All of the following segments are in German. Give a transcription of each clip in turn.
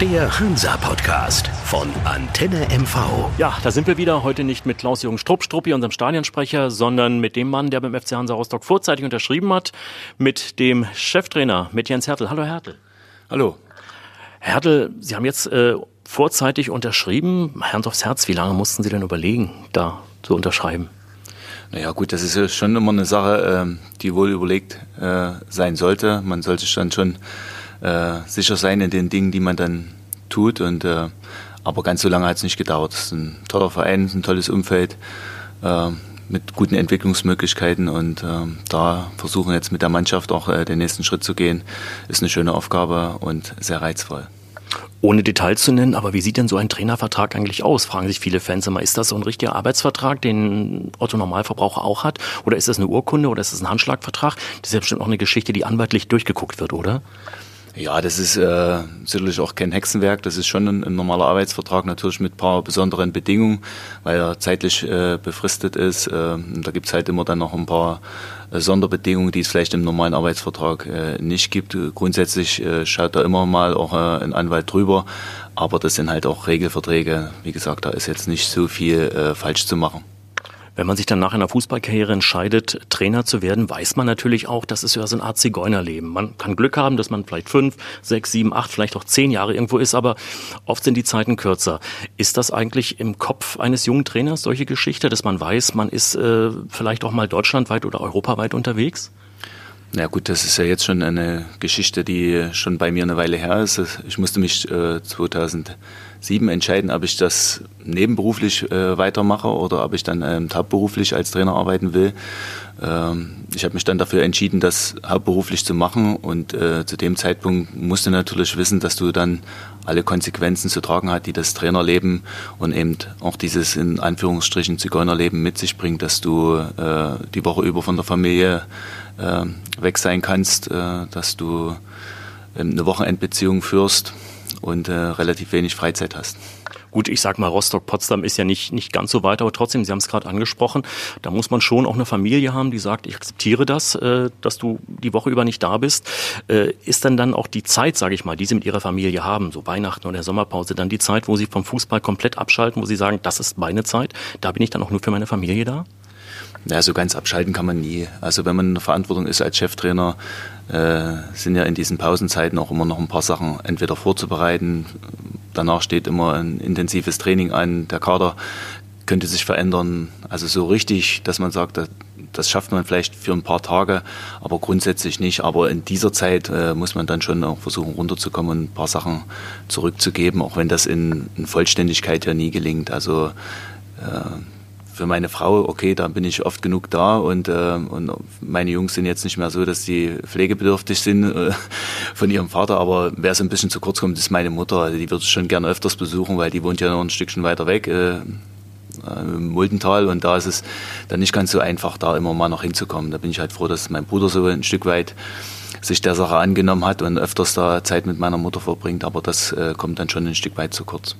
Der Hansa-Podcast von Antenne MV. Ja, da sind wir wieder. Heute nicht mit Klaus-Jürgen Strupp, Struppi, unserem Stadionsprecher, sondern mit dem Mann, der beim FC Hansa Rostock vorzeitig unterschrieben hat, mit dem Cheftrainer, mit Jens Hertel. Hallo, Hertel. Hallo. Hertel, Sie haben jetzt äh, vorzeitig unterschrieben. Hand aufs Herz, wie lange mussten Sie denn überlegen, da zu unterschreiben? Naja gut, das ist ja schon immer eine Sache, ähm, die wohl überlegt äh, sein sollte. Man sollte sich dann schon äh, sicher sein in den Dingen, die man dann tut. Und, äh, aber ganz so lange hat es nicht gedauert. Es ist ein toller Verein, ein tolles Umfeld mit guten Entwicklungsmöglichkeiten und da versuchen jetzt mit der Mannschaft auch den nächsten Schritt zu gehen, ist eine schöne Aufgabe und sehr reizvoll. Ohne Details zu nennen, aber wie sieht denn so ein Trainervertrag eigentlich aus? Fragen sich viele Fans immer. Ist das so ein richtiger Arbeitsvertrag, den Otto Normalverbraucher auch hat? Oder ist das eine Urkunde oder ist das ein Handschlagvertrag? Das ist ja bestimmt auch eine Geschichte, die anwaltlich durchgeguckt wird, oder? Ja, das ist äh, sicherlich auch kein Hexenwerk. Das ist schon ein, ein, normaler Arbeitsvertrag, natürlich mit paar besonderen Bedingungen, weil er zeitlich äh, befristet ist. Äh, da gibt's halt immer dann noch ein paar Sonderbedingungen, die es vielleicht im normalen Arbeitsvertrag äh, nicht gibt. Grundsätzlich äh, schaut da immer mal auch äh, ein Anwalt drüber, aber das sind halt auch Regelverträge. Wie gesagt, da ist jetzt nicht so viel äh, falsch zu machen. Wenn man sich dann nach einer Fußballkarriere entscheidet, Trainer zu werden, weiß man natürlich auch, das ist ja so eine Art Zigeunerleben. Man kann Glück haben, dass man vielleicht fünf, sechs, sieben, acht, vielleicht auch zehn Jahre irgendwo ist, aber oft sind die Zeiten kürzer. Ist das eigentlich im Kopf eines jungen Trainers solche Geschichte, dass man weiß, man ist äh, vielleicht auch mal deutschlandweit oder europaweit unterwegs? Ja gut, das ist ja jetzt schon eine Geschichte, die schon bei mir eine Weile her ist. Ich musste mich äh, 2007 entscheiden, ob ich das nebenberuflich äh, weitermache oder ob ich dann ähm, hauptberuflich als Trainer arbeiten will. Ähm, ich habe mich dann dafür entschieden, das hauptberuflich zu machen und äh, zu dem Zeitpunkt musste natürlich wissen, dass du dann alle Konsequenzen zu tragen hast, die das Trainerleben und eben auch dieses in Anführungsstrichen Zigeunerleben mit sich bringt, dass du äh, die Woche über von der Familie äh, weg sein kannst, äh, dass du ähm, eine Wochenendbeziehung führst und äh, relativ wenig Freizeit hast. Gut, ich sag mal, Rostock-Potsdam ist ja nicht, nicht ganz so weit, aber trotzdem, Sie haben es gerade angesprochen, da muss man schon auch eine Familie haben, die sagt, ich akzeptiere das, äh, dass du die Woche über nicht da bist. Äh, ist dann dann auch die Zeit, sage ich mal, die Sie mit Ihrer Familie haben, so Weihnachten oder Sommerpause, dann die Zeit, wo Sie vom Fußball komplett abschalten, wo Sie sagen, das ist meine Zeit, da bin ich dann auch nur für meine Familie da? Ja, so ganz abschalten kann man nie. Also wenn man in der Verantwortung ist als Cheftrainer, äh, sind ja in diesen Pausenzeiten auch immer noch ein paar Sachen entweder vorzubereiten. Danach steht immer ein intensives Training an. Der Kader könnte sich verändern. Also so richtig, dass man sagt, das schafft man vielleicht für ein paar Tage, aber grundsätzlich nicht. Aber in dieser Zeit äh, muss man dann schon auch versuchen, runterzukommen und ein paar Sachen zurückzugeben, auch wenn das in, in Vollständigkeit ja nie gelingt. Also äh, für meine Frau, okay, da bin ich oft genug da und, äh, und meine Jungs sind jetzt nicht mehr so, dass sie pflegebedürftig sind äh, von ihrem Vater, aber wer so ein bisschen zu kurz kommt, ist meine Mutter. Also die würde ich schon gerne öfters besuchen, weil die wohnt ja noch ein Stückchen weiter weg. Äh, im Muldental und da ist es dann nicht ganz so einfach, da immer mal noch hinzukommen. Da bin ich halt froh, dass mein Bruder so ein Stück weit sich der Sache angenommen hat und öfters da Zeit mit meiner Mutter verbringt, aber das äh, kommt dann schon ein Stück weit zu kurz.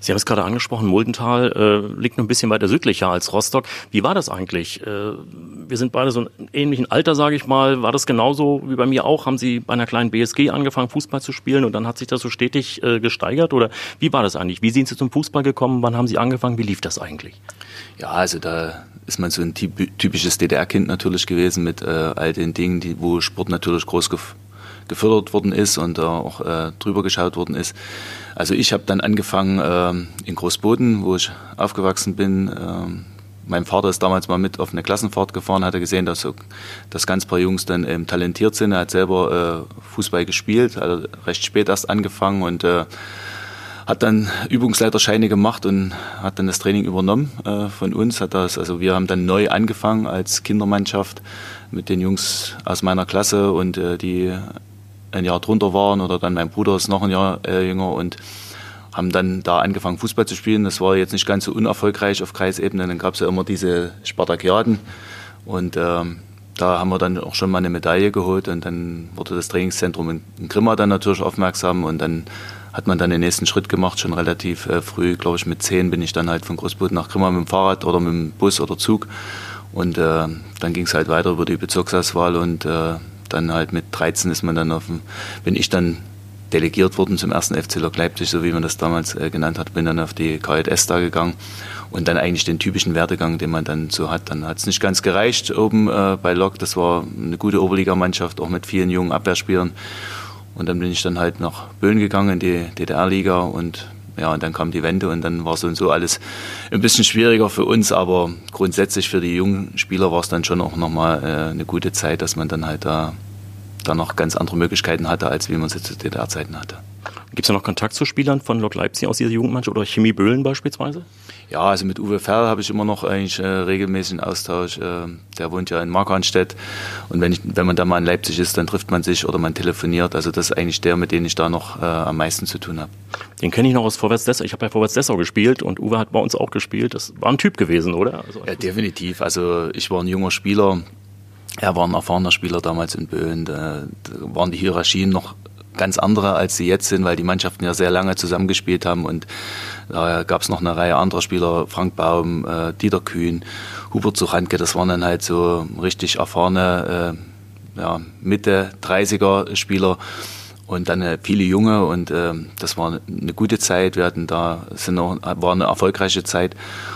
Sie haben es gerade angesprochen, Muldental äh, liegt noch ein bisschen weiter südlicher als Rostock. Wie war das eigentlich? Äh, wir sind beide so ein ähnlichen Alter, sage ich mal. War das genauso wie bei mir auch? Haben Sie bei einer kleinen BSG angefangen, Fußball zu spielen und dann hat sich das so stetig äh, gesteigert? Oder wie war das eigentlich? Wie sind Sie zum Fußball gekommen? Wann haben Sie angefangen? Wie lief das eigentlich? Ja, also da ist man so ein typisches DDR-Kind natürlich gewesen mit äh, all den Dingen, die, wo Sport natürlich groß gef gefördert worden ist und äh, auch äh, drüber geschaut worden ist. Also ich habe dann angefangen äh, in Großboden, wo ich aufgewachsen bin. Äh, mein Vater ist damals mal mit auf eine Klassenfahrt gefahren, hat er gesehen, dass, so, dass ganz paar Jungs dann ähm, talentiert sind. Er hat selber äh, Fußball gespielt, hat recht spät erst angefangen und äh, hat dann Übungsleiterscheine gemacht und hat dann das Training übernommen äh, von uns. Hat das, also wir haben dann neu angefangen als Kindermannschaft mit den Jungs aus meiner Klasse und äh, die ein Jahr drunter waren oder dann mein Bruder ist noch ein Jahr äh, jünger und haben dann da angefangen Fußball zu spielen. Das war jetzt nicht ganz so unerfolgreich auf Kreisebene. Dann gab es ja immer diese Spartakiaden und ähm, da haben wir dann auch schon mal eine Medaille geholt und dann wurde das Trainingszentrum in, in Grimma dann natürlich aufmerksam und dann hat man dann den nächsten Schritt gemacht, schon relativ äh, früh, glaube ich mit zehn bin ich dann halt von Großboden nach Grimma mit dem Fahrrad oder mit dem Bus oder Zug. Und äh, dann ging es halt weiter über die Bezirksauswahl und äh, dann halt mit 13 ist man dann auf dem, bin ich dann delegiert worden zum ersten FC Lok Leipzig, so wie man das damals äh, genannt hat, bin dann auf die KJS da gegangen und dann eigentlich den typischen Werdegang, den man dann so hat. Dann hat es nicht ganz gereicht oben äh, bei Lok, das war eine gute Oberligamannschaft, auch mit vielen jungen Abwehrspielern und dann bin ich dann halt nach Böhn gegangen in die DDR-Liga und ja, und dann kam die Wende und dann war so und so alles ein bisschen schwieriger für uns, aber grundsätzlich für die jungen Spieler war es dann schon auch nochmal äh, eine gute Zeit, dass man dann halt da da noch ganz andere Möglichkeiten hatte, als wie man sie zu DDR-Zeiten hatte. Gibt es da noch Kontakt zu Spielern von Lok Leipzig aus dieser Jugendmannschaft oder Chemie Böhlen beispielsweise? Ja, also mit Uwe Ferl habe ich immer noch eigentlich äh, regelmäßigen Austausch. Äh, der wohnt ja in Markranstädt und wenn, ich, wenn man da mal in Leipzig ist, dann trifft man sich oder man telefoniert. Also das ist eigentlich der, mit dem ich da noch äh, am meisten zu tun habe. Den kenne ich noch aus Vorwärts Dessau. Ich habe ja Vorwärts Dessau gespielt und Uwe hat bei uns auch gespielt. Das war ein Typ gewesen, oder? Also, ja, definitiv. Also ich war ein junger Spieler er war ein erfahrener Spieler damals in Böen. Da waren die Hierarchien noch ganz andere, als sie jetzt sind, weil die Mannschaften ja sehr lange zusammengespielt haben und da gab es noch eine Reihe anderer Spieler, Frank Baum, äh, Dieter Kühn, Hubert Suchanke, das waren dann halt so richtig erfahrene äh, ja, Mitte 30er Spieler und dann äh, viele Junge und äh, das war eine gute Zeit. Wir hatten da, sind auch, war eine erfolgreiche Zeit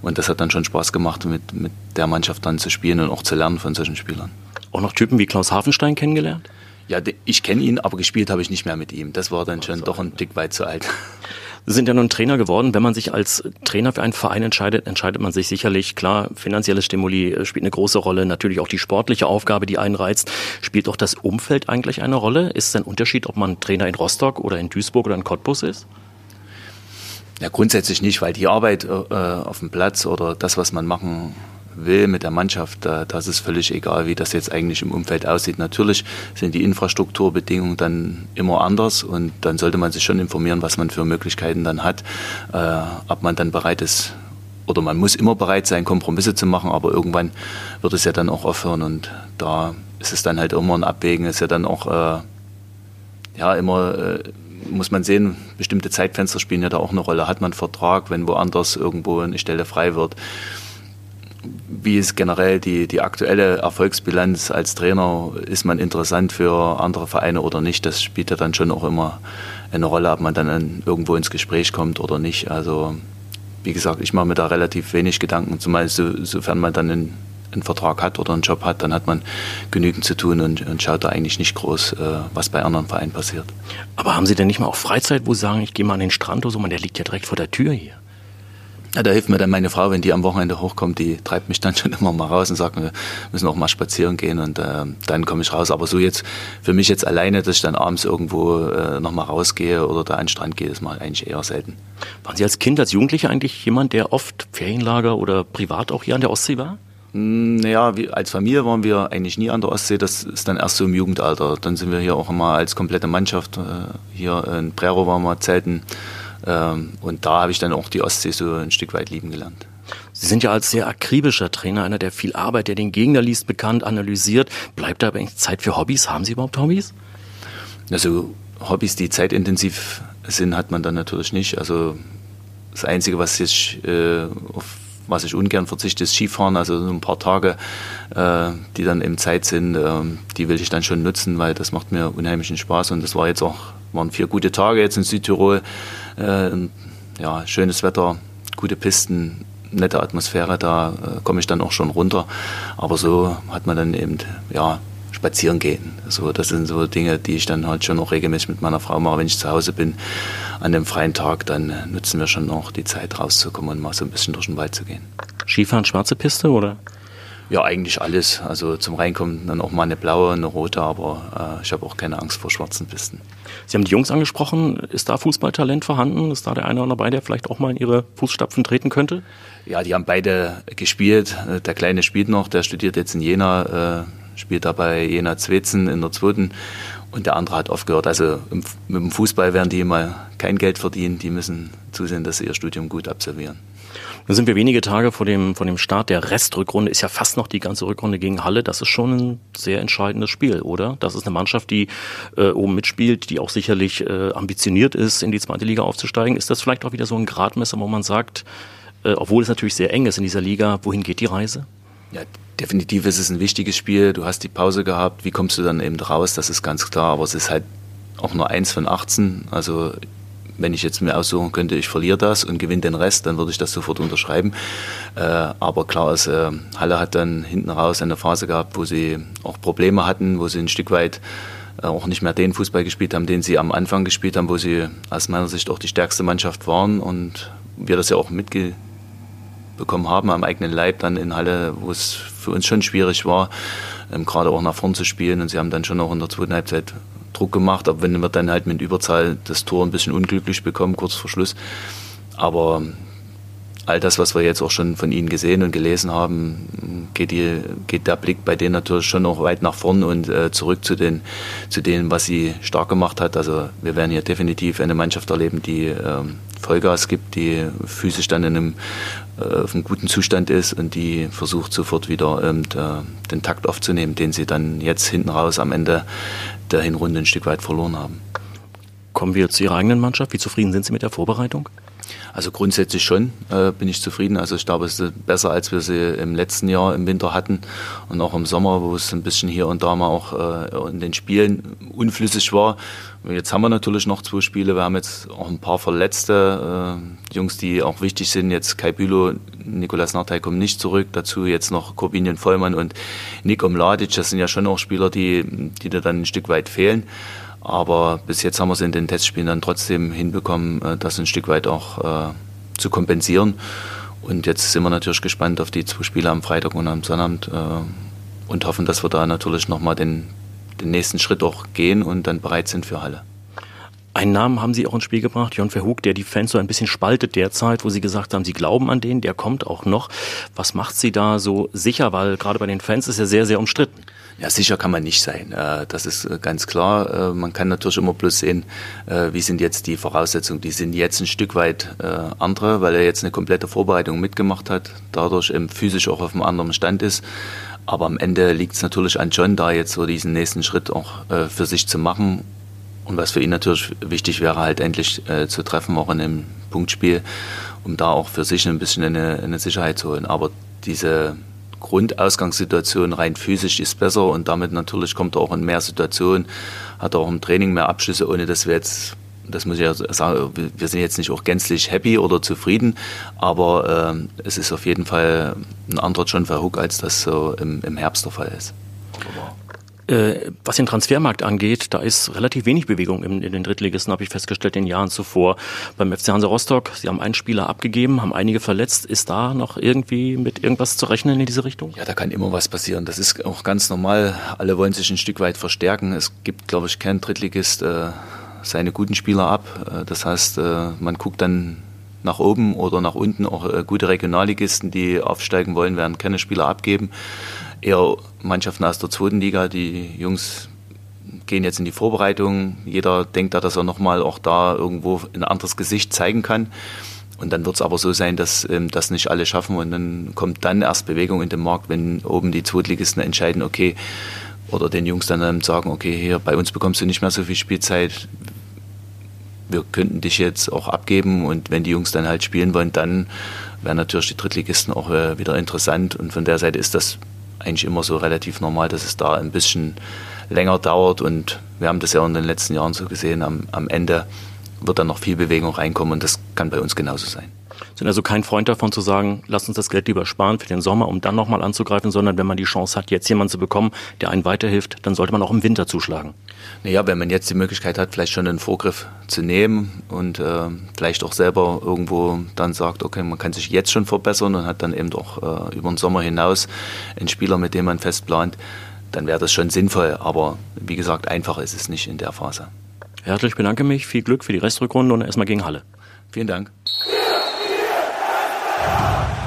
und das hat dann schon Spaß gemacht, mit, mit der Mannschaft dann zu spielen und auch zu lernen von solchen Spielern. Auch noch Typen wie Klaus Hafenstein kennengelernt? Ja, ich kenne ihn, aber gespielt habe ich nicht mehr mit ihm. Das war dann schon doch ein Stück weit zu alt. Sie sind ja nun Trainer geworden. Wenn man sich als Trainer für einen Verein entscheidet, entscheidet man sich sicherlich, klar, finanzielle Stimuli äh, spielt eine große Rolle, natürlich auch die sportliche Aufgabe, die einen reizt. Spielt auch das Umfeld eigentlich eine Rolle? Ist es ein Unterschied, ob man Trainer in Rostock oder in Duisburg oder in Cottbus ist? Ja, grundsätzlich nicht, weil die Arbeit äh, auf dem Platz oder das, was man machen will mit der Mannschaft, da, das ist völlig egal, wie das jetzt eigentlich im Umfeld aussieht. Natürlich sind die Infrastrukturbedingungen dann immer anders und dann sollte man sich schon informieren, was man für Möglichkeiten dann hat, äh, ob man dann bereit ist oder man muss immer bereit sein, Kompromisse zu machen, aber irgendwann wird es ja dann auch aufhören und da ist es dann halt immer ein Abwägen, ist ja dann auch äh, ja immer äh, muss man sehen, bestimmte Zeitfenster spielen ja da auch eine Rolle. Hat man einen Vertrag, wenn woanders irgendwo eine Stelle frei wird? Wie ist generell die, die aktuelle Erfolgsbilanz als Trainer? Ist man interessant für andere Vereine oder nicht? Das spielt ja dann schon auch immer eine Rolle, ob man dann irgendwo ins Gespräch kommt oder nicht. Also, wie gesagt, ich mache mir da relativ wenig Gedanken, zumal so, sofern man dann einen, einen, Vertrag hat oder einen Job hat, dann hat man genügend zu tun und, und schaut da eigentlich nicht groß, äh, was bei anderen Vereinen passiert. Aber haben Sie denn nicht mal auch Freizeit, wo Sie sagen, ich gehe mal an den Strand oder so, man, der liegt ja direkt vor der Tür hier? Ja, da hilft mir dann meine Frau, wenn die am Wochenende hochkommt, die treibt mich dann schon immer mal raus und sagt, wir müssen auch mal spazieren gehen und äh, dann komme ich raus. Aber so jetzt für mich jetzt alleine, dass ich dann abends irgendwo äh, nochmal rausgehe oder da an den Strand gehe, ist mal eigentlich eher selten. Waren Sie als Kind, als Jugendlicher eigentlich jemand, der oft Ferienlager oder privat auch hier an der Ostsee war? Hm, naja, als Familie waren wir eigentlich nie an der Ostsee. Das ist dann erst so im Jugendalter. Dann sind wir hier auch immer als komplette Mannschaft. Äh, hier in Prero waren wir zelten. Ähm, und da habe ich dann auch die Ostsee so ein Stück weit lieben gelernt. Sie sind ja als sehr akribischer Trainer, einer, der viel Arbeit, der den Gegner liest, bekannt, analysiert. Bleibt da aber Zeit für Hobbys? Haben Sie überhaupt Hobbys? Also Hobbys, die zeitintensiv sind, hat man dann natürlich nicht. Also das Einzige, was ich, äh, auf was ich ungern verzichte, ist Skifahren. Also so ein paar Tage, äh, die dann eben Zeit sind, äh, die will ich dann schon nutzen, weil das macht mir unheimlichen Spaß. Und das war jetzt auch, waren vier gute Tage jetzt in Südtirol. Äh, ja, schönes Wetter, gute Pisten, nette Atmosphäre, da äh, komme ich dann auch schon runter. Aber so hat man dann eben, ja, spazieren gehen. So, das sind so Dinge, die ich dann halt schon auch regelmäßig mit meiner Frau mache, wenn ich zu Hause bin. An dem freien Tag, dann nutzen wir schon noch die Zeit rauszukommen und mal so ein bisschen durch den Wald zu gehen. Skifahren, schwarze Piste oder? Ja, eigentlich alles. Also zum Reinkommen dann auch mal eine blaue, eine rote, aber äh, ich habe auch keine Angst vor schwarzen Pisten. Sie haben die Jungs angesprochen. Ist da Fußballtalent vorhanden? Ist da der eine oder dabei, der vielleicht auch mal in Ihre Fußstapfen treten könnte? Ja, die haben beide gespielt. Äh, der Kleine spielt noch, der studiert jetzt in Jena, äh, spielt da bei Jena Zwetzen in der zweiten und der andere hat aufgehört. Also im, mit dem Fußball werden die immer kein Geld verdienen. Die müssen zusehen, dass sie ihr Studium gut absolvieren. Nun sind wir wenige Tage vor dem, vor dem Start der Restrückrunde, ist ja fast noch die ganze Rückrunde gegen Halle. Das ist schon ein sehr entscheidendes Spiel, oder? Das ist eine Mannschaft, die äh, oben mitspielt, die auch sicherlich äh, ambitioniert ist, in die zweite Liga aufzusteigen. Ist das vielleicht auch wieder so ein Gradmesser, wo man sagt, äh, obwohl es natürlich sehr eng ist in dieser Liga, wohin geht die Reise? Ja, Definitiv ist es ein wichtiges Spiel. Du hast die Pause gehabt. Wie kommst du dann eben raus? Das ist ganz klar. Aber es ist halt auch nur eins von 18. Also wenn ich jetzt mir aussuchen könnte, ich verliere das und gewinne den Rest, dann würde ich das sofort unterschreiben. Äh, aber klar ist, äh, Halle hat dann hinten raus eine Phase gehabt, wo sie auch Probleme hatten, wo sie ein Stück weit äh, auch nicht mehr den Fußball gespielt haben, den sie am Anfang gespielt haben, wo sie aus meiner Sicht auch die stärkste Mannschaft waren und wir das ja auch mitbekommen haben am eigenen Leib dann in Halle, wo es für uns schon schwierig war, ähm, gerade auch nach vorn zu spielen und sie haben dann schon auch in der zweiten Halbzeit Druck gemacht, aber wenn wir dann halt mit Überzahl das Tor ein bisschen unglücklich bekommen, kurz vor Schluss. Aber all das, was wir jetzt auch schon von Ihnen gesehen und gelesen haben, geht, die, geht der Blick bei denen natürlich schon noch weit nach vorn und äh, zurück zu, den, zu dem, was sie stark gemacht hat. Also wir werden hier definitiv eine Mannschaft erleben, die ähm, Vollgas gibt, die physisch dann in einem, äh, auf einem guten Zustand ist und die versucht sofort wieder ähm, der, den Takt aufzunehmen, den sie dann jetzt hinten raus am Ende der Hinrunde ein Stück weit verloren haben. Kommen wir zu Ihrer eigenen Mannschaft. Wie zufrieden sind Sie mit der Vorbereitung? Also grundsätzlich schon äh, bin ich zufrieden. Also ich glaube, es ist besser, als wir sie im letzten Jahr im Winter hatten und auch im Sommer, wo es ein bisschen hier und da mal auch äh, in den Spielen unflüssig war. Jetzt haben wir natürlich noch zwei Spiele. Wir haben jetzt auch ein paar Verletzte, äh, Jungs, die auch wichtig sind. Jetzt Kai Bülow, Nikolas Nartey kommen nicht zurück. Dazu jetzt noch Corbinian Vollmann und Nick Omladic. Das sind ja schon auch Spieler, die, die da dann ein Stück weit fehlen. Aber bis jetzt haben wir es in den Testspielen dann trotzdem hinbekommen, äh, das ein Stück weit auch äh, zu kompensieren. Und jetzt sind wir natürlich gespannt auf die zwei Spiele am Freitag und am Sonnabend äh, und hoffen, dass wir da natürlich nochmal den, den nächsten Schritt auch gehen und dann bereit sind für Halle. Einen Namen haben Sie auch ins Spiel gebracht, Jon Verhoek, der die Fans so ein bisschen spaltet derzeit, wo Sie gesagt haben, Sie glauben an den, der kommt auch noch. Was macht Sie da so sicher? Weil gerade bei den Fans ist er sehr, sehr umstritten. Ja, sicher kann man nicht sein. Äh, das ist äh, ganz klar. Äh, man kann natürlich immer bloß sehen, wie sind jetzt die Voraussetzungen. Die sind jetzt ein Stück weit andere, weil er jetzt eine komplette Vorbereitung mitgemacht hat, dadurch eben physisch auch auf einem anderen Stand ist. Aber am Ende liegt es natürlich an John, da jetzt so diesen nächsten Schritt auch für sich zu machen. Und was für ihn natürlich wichtig wäre, halt endlich zu treffen, auch in einem Punktspiel, um da auch für sich ein bisschen eine, eine Sicherheit zu holen. Aber diese Grundausgangssituation rein physisch ist besser und damit natürlich kommt er auch in mehr Situationen, hat er auch im Training mehr Abschlüsse, ohne dass wir jetzt, das muss ich ja sagen, wir sind jetzt nicht auch gänzlich happy oder zufrieden, aber äh, es ist auf jeden Fall ein anderer John Verhoek, als das so im, im Herbst der Fall ist. Äh, was den Transfermarkt angeht, da ist relativ wenig Bewegung in, in den Drittligisten, habe ich festgestellt, in den Jahren zuvor. Beim FC Hansa Rostock, Sie haben einen Spieler abgegeben, haben einige verletzt. Ist da noch irgendwie mit irgendwas zu rechnen in diese Richtung? Ja, da kann immer was passieren. Das ist auch ganz normal. Alle wollen sich ein Stück weit verstärken. Es gibt, glaube ich, keinen Drittligist äh, seine guten Spieler ab. Äh, das heißt, äh, man guckt dann nach oben oder nach unten. Auch äh, gute Regionalligisten, die aufsteigen wollen, werden keine Spieler abgeben eher Mannschaften aus der zweiten Liga. Die Jungs gehen jetzt in die Vorbereitung. Jeder denkt da, dass er nochmal auch da irgendwo ein anderes Gesicht zeigen kann. Und dann wird es aber so sein, dass ähm, das nicht alle schaffen und dann kommt dann erst Bewegung in den Markt, wenn oben die Zweitligisten entscheiden, okay, oder den Jungs dann sagen, okay, hier bei uns bekommst du nicht mehr so viel Spielzeit, wir könnten dich jetzt auch abgeben und wenn die Jungs dann halt spielen wollen, dann wären natürlich die Drittligisten auch äh, wieder interessant und von der Seite ist das eigentlich immer so relativ normal, dass es da ein bisschen länger dauert und wir haben das ja in den letzten Jahren so gesehen, am, am Ende wird dann noch viel Bewegung reinkommen und das kann bei uns genauso sein. Sind also kein Freund davon zu sagen, lass uns das Geld lieber sparen für den Sommer, um dann nochmal anzugreifen, sondern wenn man die Chance hat, jetzt jemanden zu bekommen, der einen weiterhilft, dann sollte man auch im Winter zuschlagen. Naja, wenn man jetzt die Möglichkeit hat, vielleicht schon einen Vorgriff zu nehmen und äh, vielleicht auch selber irgendwo dann sagt, okay, man kann sich jetzt schon verbessern und hat dann eben auch äh, über den Sommer hinaus einen Spieler, mit dem man fest plant, dann wäre das schon sinnvoll. Aber wie gesagt, einfach ist es nicht in der Phase. Herzlich bedanke mich, viel Glück für die Restrückrunde und erstmal gegen Halle. Vielen Dank.